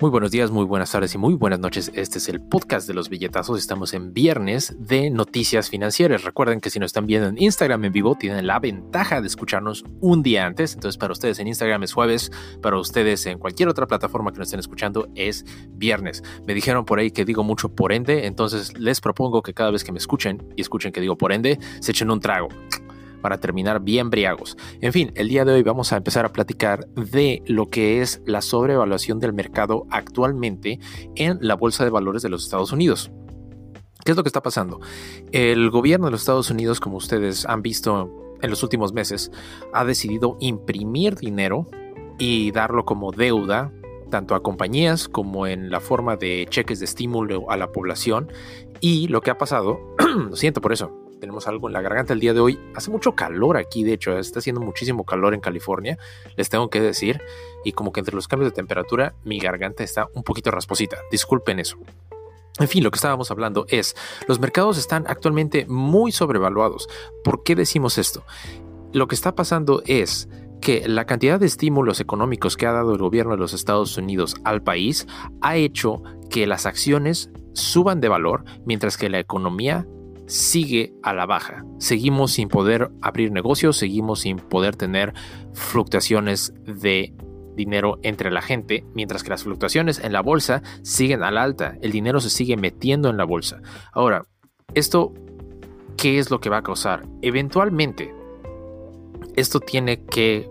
Muy buenos días, muy buenas tardes y muy buenas noches. Este es el podcast de los billetazos. Estamos en viernes de noticias financieras. Recuerden que si nos están viendo en Instagram en vivo, tienen la ventaja de escucharnos un día antes. Entonces, para ustedes en Instagram es jueves, para ustedes en cualquier otra plataforma que nos estén escuchando es viernes. Me dijeron por ahí que digo mucho por ende, entonces les propongo que cada vez que me escuchen y escuchen que digo por ende, se echen un trago para terminar bien briagos. En fin, el día de hoy vamos a empezar a platicar de lo que es la sobrevaluación del mercado actualmente en la Bolsa de Valores de los Estados Unidos. ¿Qué es lo que está pasando? El gobierno de los Estados Unidos, como ustedes han visto en los últimos meses, ha decidido imprimir dinero y darlo como deuda tanto a compañías como en la forma de cheques de estímulo a la población. Y lo que ha pasado, lo siento por eso, tenemos algo en la garganta el día de hoy. Hace mucho calor aquí, de hecho, está haciendo muchísimo calor en California, les tengo que decir. Y como que entre los cambios de temperatura, mi garganta está un poquito rasposita. Disculpen eso. En fin, lo que estábamos hablando es, los mercados están actualmente muy sobrevaluados. ¿Por qué decimos esto? Lo que está pasando es que la cantidad de estímulos económicos que ha dado el gobierno de los Estados Unidos al país ha hecho que las acciones suban de valor mientras que la economía sigue a la baja. Seguimos sin poder abrir negocios, seguimos sin poder tener fluctuaciones de dinero entre la gente, mientras que las fluctuaciones en la bolsa siguen al alta, el dinero se sigue metiendo en la bolsa. Ahora, esto, ¿qué es lo que va a causar? Eventualmente, esto tiene que,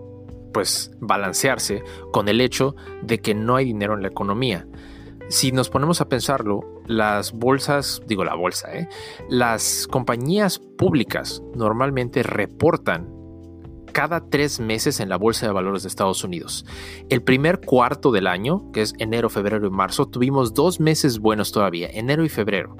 pues, balancearse con el hecho de que no hay dinero en la economía. Si nos ponemos a pensarlo, las bolsas, digo la bolsa, ¿eh? las compañías públicas normalmente reportan cada tres meses en la Bolsa de Valores de Estados Unidos. El primer cuarto del año, que es enero, febrero y marzo, tuvimos dos meses buenos todavía, enero y febrero.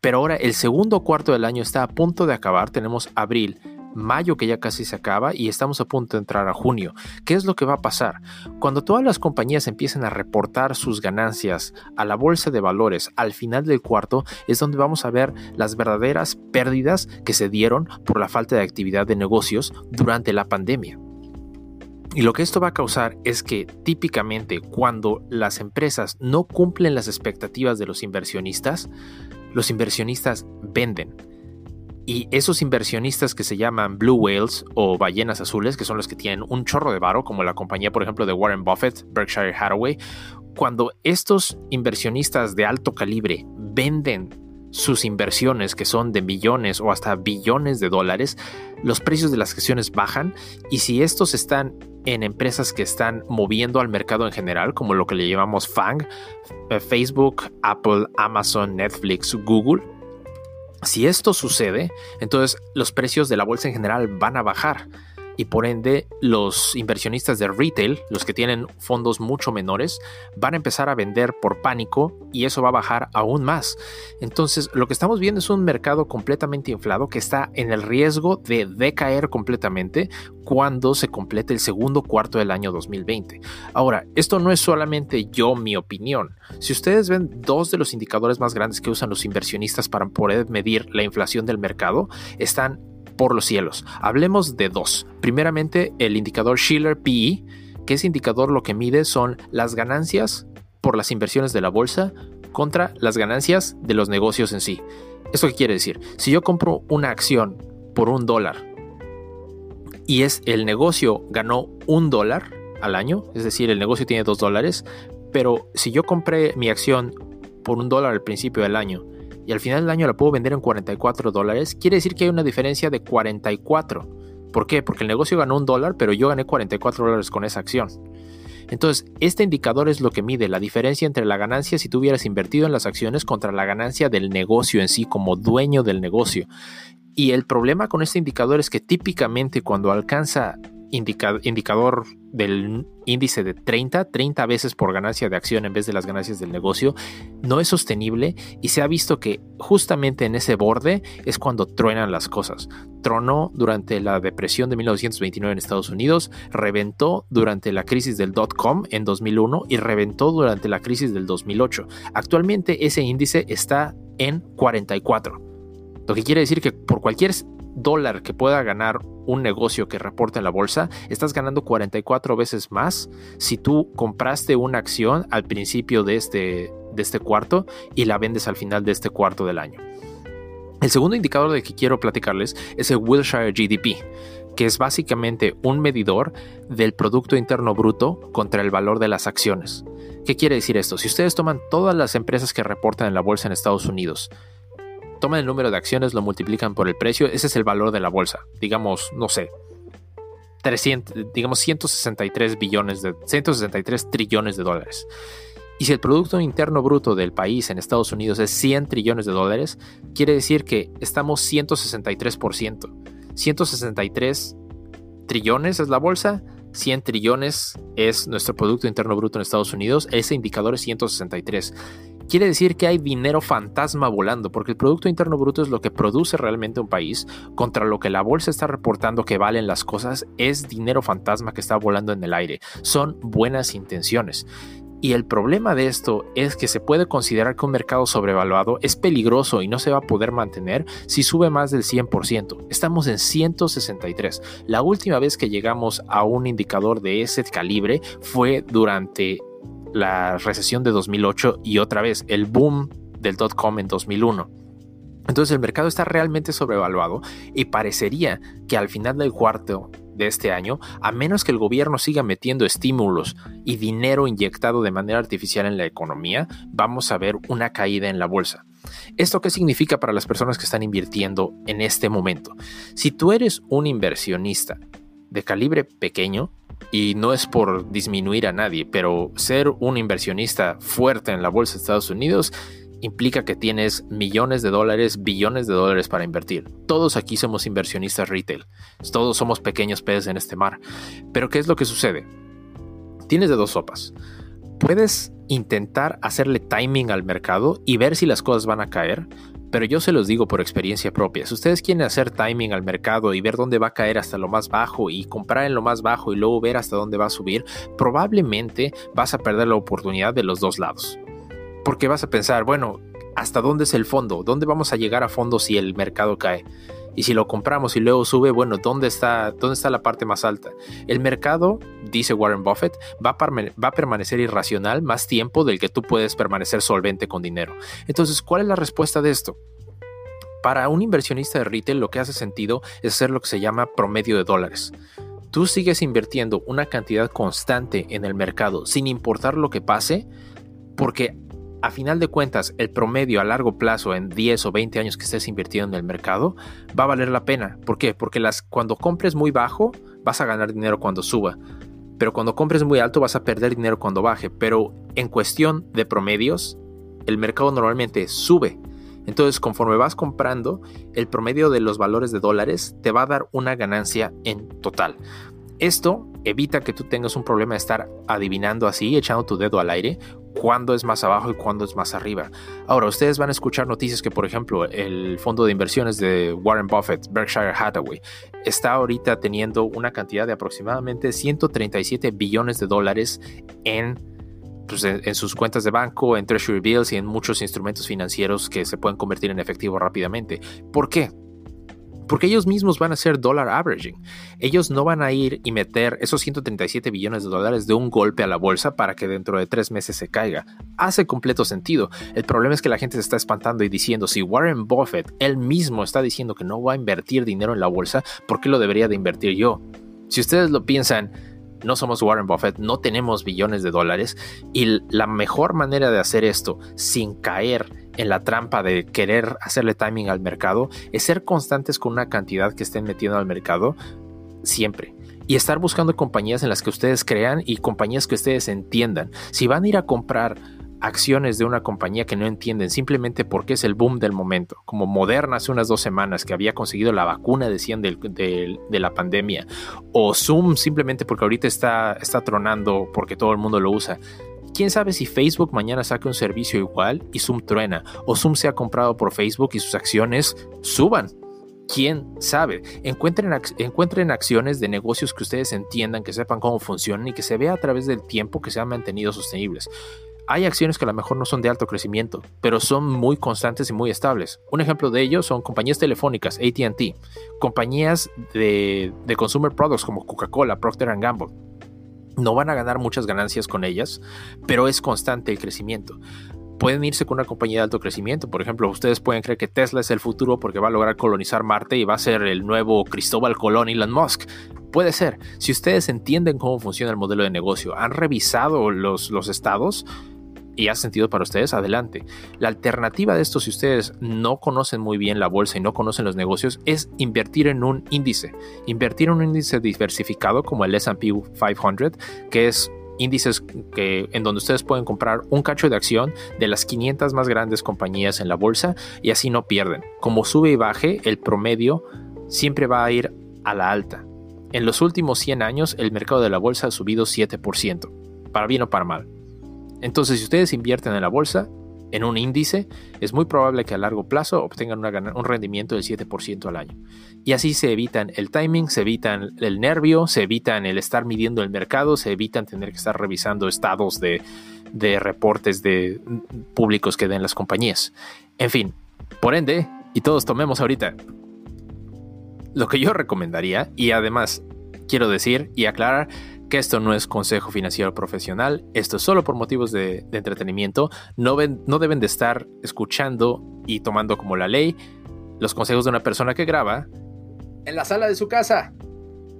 Pero ahora el segundo cuarto del año está a punto de acabar, tenemos abril, mayo que ya casi se acaba y estamos a punto de entrar a junio. ¿Qué es lo que va a pasar? Cuando todas las compañías empiecen a reportar sus ganancias a la bolsa de valores al final del cuarto es donde vamos a ver las verdaderas pérdidas que se dieron por la falta de actividad de negocios durante la pandemia. Y lo que esto va a causar es que típicamente cuando las empresas no cumplen las expectativas de los inversionistas, los inversionistas venden y esos inversionistas que se llaman Blue Whales o ballenas azules, que son los que tienen un chorro de varo, como la compañía, por ejemplo, de Warren Buffett, Berkshire Hathaway, cuando estos inversionistas de alto calibre venden sus inversiones, que son de millones o hasta billones de dólares, los precios de las acciones bajan y si estos están en empresas que están moviendo al mercado en general, como lo que le llamamos FANG, eh, Facebook, Apple, Amazon, Netflix, Google, si esto sucede, entonces los precios de la bolsa en general van a bajar y por ende los inversionistas de retail, los que tienen fondos mucho menores, van a empezar a vender por pánico y eso va a bajar aún más. Entonces lo que estamos viendo es un mercado completamente inflado que está en el riesgo de decaer completamente cuando se complete el segundo cuarto del año 2020. Ahora, esto no es solamente yo mi opinión. Si ustedes ven dos de los indicadores más grandes que usan los inversionistas para poder medir la inflación del mercado, están por los cielos. Hablemos de dos. Primeramente, el indicador Schiller PE, que ese indicador lo que mide son las ganancias por las inversiones de la bolsa contra las ganancias de los negocios en sí. ¿Esto qué quiere decir? Si yo compro una acción por un dólar y es el negocio ganó un dólar al año, es decir, el negocio tiene dos dólares, pero si yo compré mi acción por un dólar al principio del año y al final del año la puedo vender en 44 dólares, quiere decir que hay una diferencia de 44. ¿Por qué? Porque el negocio ganó un dólar, pero yo gané 44 dólares con esa acción. Entonces, este indicador es lo que mide la diferencia entre la ganancia si tú hubieras invertido en las acciones contra la ganancia del negocio en sí como dueño del negocio. Y el problema con este indicador es que típicamente cuando alcanza indicador del índice de 30, 30 veces por ganancia de acción en vez de las ganancias del negocio, no es sostenible y se ha visto que justamente en ese borde es cuando truenan las cosas. Tronó durante la depresión de 1929 en Estados Unidos, reventó durante la crisis del dot-com en 2001 y reventó durante la crisis del 2008. Actualmente ese índice está en 44. Lo que quiere decir que por cualquier dólar que pueda ganar un negocio que reporta en la bolsa, estás ganando 44 veces más si tú compraste una acción al principio de este, de este cuarto y la vendes al final de este cuarto del año. El segundo indicador de que quiero platicarles es el Wilshire GDP, que es básicamente un medidor del Producto Interno Bruto contra el valor de las acciones. ¿Qué quiere decir esto? Si ustedes toman todas las empresas que reportan en la bolsa en Estados Unidos, toman el número de acciones, lo multiplican por el precio, ese es el valor de la bolsa. Digamos, no sé, 300, digamos 163 billones de 163 trillones de dólares. Y si el Producto Interno Bruto del país en Estados Unidos es 100 trillones de dólares, quiere decir que estamos 163%. 163 trillones es la bolsa, 100 trillones es nuestro Producto Interno Bruto en Estados Unidos, ese indicador es 163 quiere decir que hay dinero fantasma volando, porque el Producto Interno Bruto es lo que produce realmente un país, contra lo que la bolsa está reportando que valen las cosas, es dinero fantasma que está volando en el aire. Son buenas intenciones. Y el problema de esto es que se puede considerar que un mercado sobrevaluado es peligroso y no se va a poder mantener si sube más del 100%. Estamos en 163. La última vez que llegamos a un indicador de ese calibre fue durante la recesión de 2008 y otra vez el boom del dot-com en 2001. Entonces el mercado está realmente sobrevaluado y parecería que al final del cuarto de este año, a menos que el gobierno siga metiendo estímulos y dinero inyectado de manera artificial en la economía, vamos a ver una caída en la bolsa. ¿Esto qué significa para las personas que están invirtiendo en este momento? Si tú eres un inversionista de calibre pequeño, y no es por disminuir a nadie, pero ser un inversionista fuerte en la bolsa de Estados Unidos implica que tienes millones de dólares, billones de dólares para invertir. Todos aquí somos inversionistas retail. Todos somos pequeños peces en este mar. Pero ¿qué es lo que sucede? Tienes de dos sopas. Puedes intentar hacerle timing al mercado y ver si las cosas van a caer, pero yo se los digo por experiencia propia. Si ustedes quieren hacer timing al mercado y ver dónde va a caer hasta lo más bajo y comprar en lo más bajo y luego ver hasta dónde va a subir, probablemente vas a perder la oportunidad de los dos lados. Porque vas a pensar, bueno, ¿hasta dónde es el fondo? ¿Dónde vamos a llegar a fondo si el mercado cae? Y si lo compramos y luego sube, bueno, ¿dónde está, dónde está la parte más alta? El mercado, dice Warren Buffett, va a, va a permanecer irracional más tiempo del que tú puedes permanecer solvente con dinero. Entonces, ¿cuál es la respuesta de esto? Para un inversionista de retail lo que hace sentido es hacer lo que se llama promedio de dólares. Tú sigues invirtiendo una cantidad constante en el mercado sin importar lo que pase, porque a final de cuentas, el promedio a largo plazo en 10 o 20 años que estés invirtiendo en el mercado va a valer la pena. ¿Por qué? Porque las, cuando compres muy bajo, vas a ganar dinero cuando suba. Pero cuando compres muy alto, vas a perder dinero cuando baje. Pero en cuestión de promedios, el mercado normalmente sube. Entonces, conforme vas comprando, el promedio de los valores de dólares te va a dar una ganancia en total. Esto evita que tú tengas un problema de estar adivinando así, echando tu dedo al aire, cuándo es más abajo y cuándo es más arriba. Ahora, ustedes van a escuchar noticias que, por ejemplo, el fondo de inversiones de Warren Buffett, Berkshire Hathaway, está ahorita teniendo una cantidad de aproximadamente 137 billones de dólares en, pues, en sus cuentas de banco, en Treasury Bills y en muchos instrumentos financieros que se pueden convertir en efectivo rápidamente. ¿Por qué? Porque ellos mismos van a hacer dollar averaging. Ellos no van a ir y meter esos 137 billones de dólares de un golpe a la bolsa para que dentro de tres meses se caiga. Hace completo sentido. El problema es que la gente se está espantando y diciendo, si Warren Buffett, él mismo está diciendo que no va a invertir dinero en la bolsa, ¿por qué lo debería de invertir yo? Si ustedes lo piensan, no somos Warren Buffett, no tenemos billones de dólares y la mejor manera de hacer esto sin caer en la trampa de querer hacerle timing al mercado es ser constantes con una cantidad que estén metiendo al mercado siempre. Y estar buscando compañías en las que ustedes crean y compañías que ustedes entiendan. Si van a ir a comprar acciones de una compañía que no entienden simplemente porque es el boom del momento, como Moderna hace unas dos semanas que había conseguido la vacuna, decían, de, de la pandemia, o Zoom simplemente porque ahorita está tronando porque todo el mundo lo usa. ¿Quién sabe si Facebook mañana saque un servicio igual y Zoom truena? O Zoom sea comprado por Facebook y sus acciones suban. ¿Quién sabe? Encuentren, encuentren acciones de negocios que ustedes entiendan, que sepan cómo funcionan y que se vea a través del tiempo que se han mantenido sostenibles. hay acciones que a lo mejor no son de alto crecimiento, pero son muy constantes y muy estables. Un ejemplo de ello son compañías telefónicas, ATT, compañías de, de consumer products como Coca-Cola, Procter Gamble. No van a ganar muchas ganancias con ellas, pero es constante el crecimiento pueden irse con una compañía de alto crecimiento. Por ejemplo, ustedes pueden creer que Tesla es el futuro porque va a lograr colonizar Marte y va a ser el nuevo Cristóbal Colón Elon Musk. Puede ser. Si ustedes entienden cómo funciona el modelo de negocio, han revisado los, los estados, y ha sentido para ustedes, adelante. La alternativa de esto, si ustedes no conocen muy bien la bolsa y no conocen los negocios, es invertir en un índice. Invertir en un índice diversificado como el SP 500, que es índices que, en donde ustedes pueden comprar un cacho de acción de las 500 más grandes compañías en la bolsa y así no pierden. Como sube y baje, el promedio siempre va a ir a la alta. En los últimos 100 años, el mercado de la bolsa ha subido 7%, para bien o para mal. Entonces, si ustedes invierten en la bolsa, en un índice, es muy probable que a largo plazo obtengan un rendimiento del 7% al año. Y así se evitan el timing, se evitan el nervio, se evitan el estar midiendo el mercado, se evitan tener que estar revisando estados de, reportes de públicos que den las compañías. En fin, por ende, y todos tomemos ahorita lo que yo recomendaría, y además quiero decir y aclarar que esto no es consejo financiero profesional, esto es solo por motivos de, entretenimiento, no, no deben de estar escuchando y tomando como la ley los consejos de una persona que graba en la sala de su casa.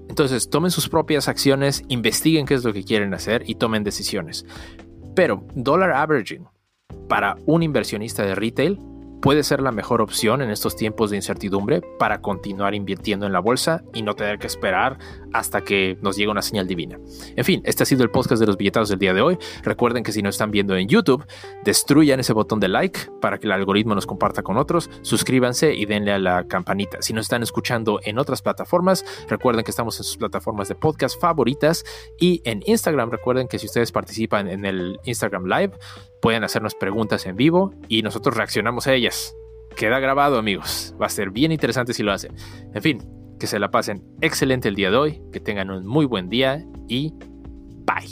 Entonces, tomen sus propias acciones, investiguen qué es lo que quieren hacer y tomen decisiones. Pero, dollar averaging para un inversionista de retail puede ser la mejor opción en estos tiempos de incertidumbre para continuar invirtiendo en la bolsa y no tener que esperar hasta que nos llegue una señal divina. En fin, este ha sido el podcast de los billetados del día de hoy. Recuerden que si nos están viendo en YouTube, destruyan ese botón de like para que el algoritmo nos comparta con otros, suscríbanse y denle a la campanita. Si nos están escuchando en otras plataformas, recuerden que estamos en sus plataformas de podcast favoritas y en Instagram, recuerden que si ustedes participan en el Instagram Live, pueden hacernos preguntas en vivo y nosotros reaccionamos a ellas. Queda grabado, amigos. Va a ser bien interesante si lo hacen. En fin, que se la pasen excelente el día de hoy, que tengan un muy buen día y bye.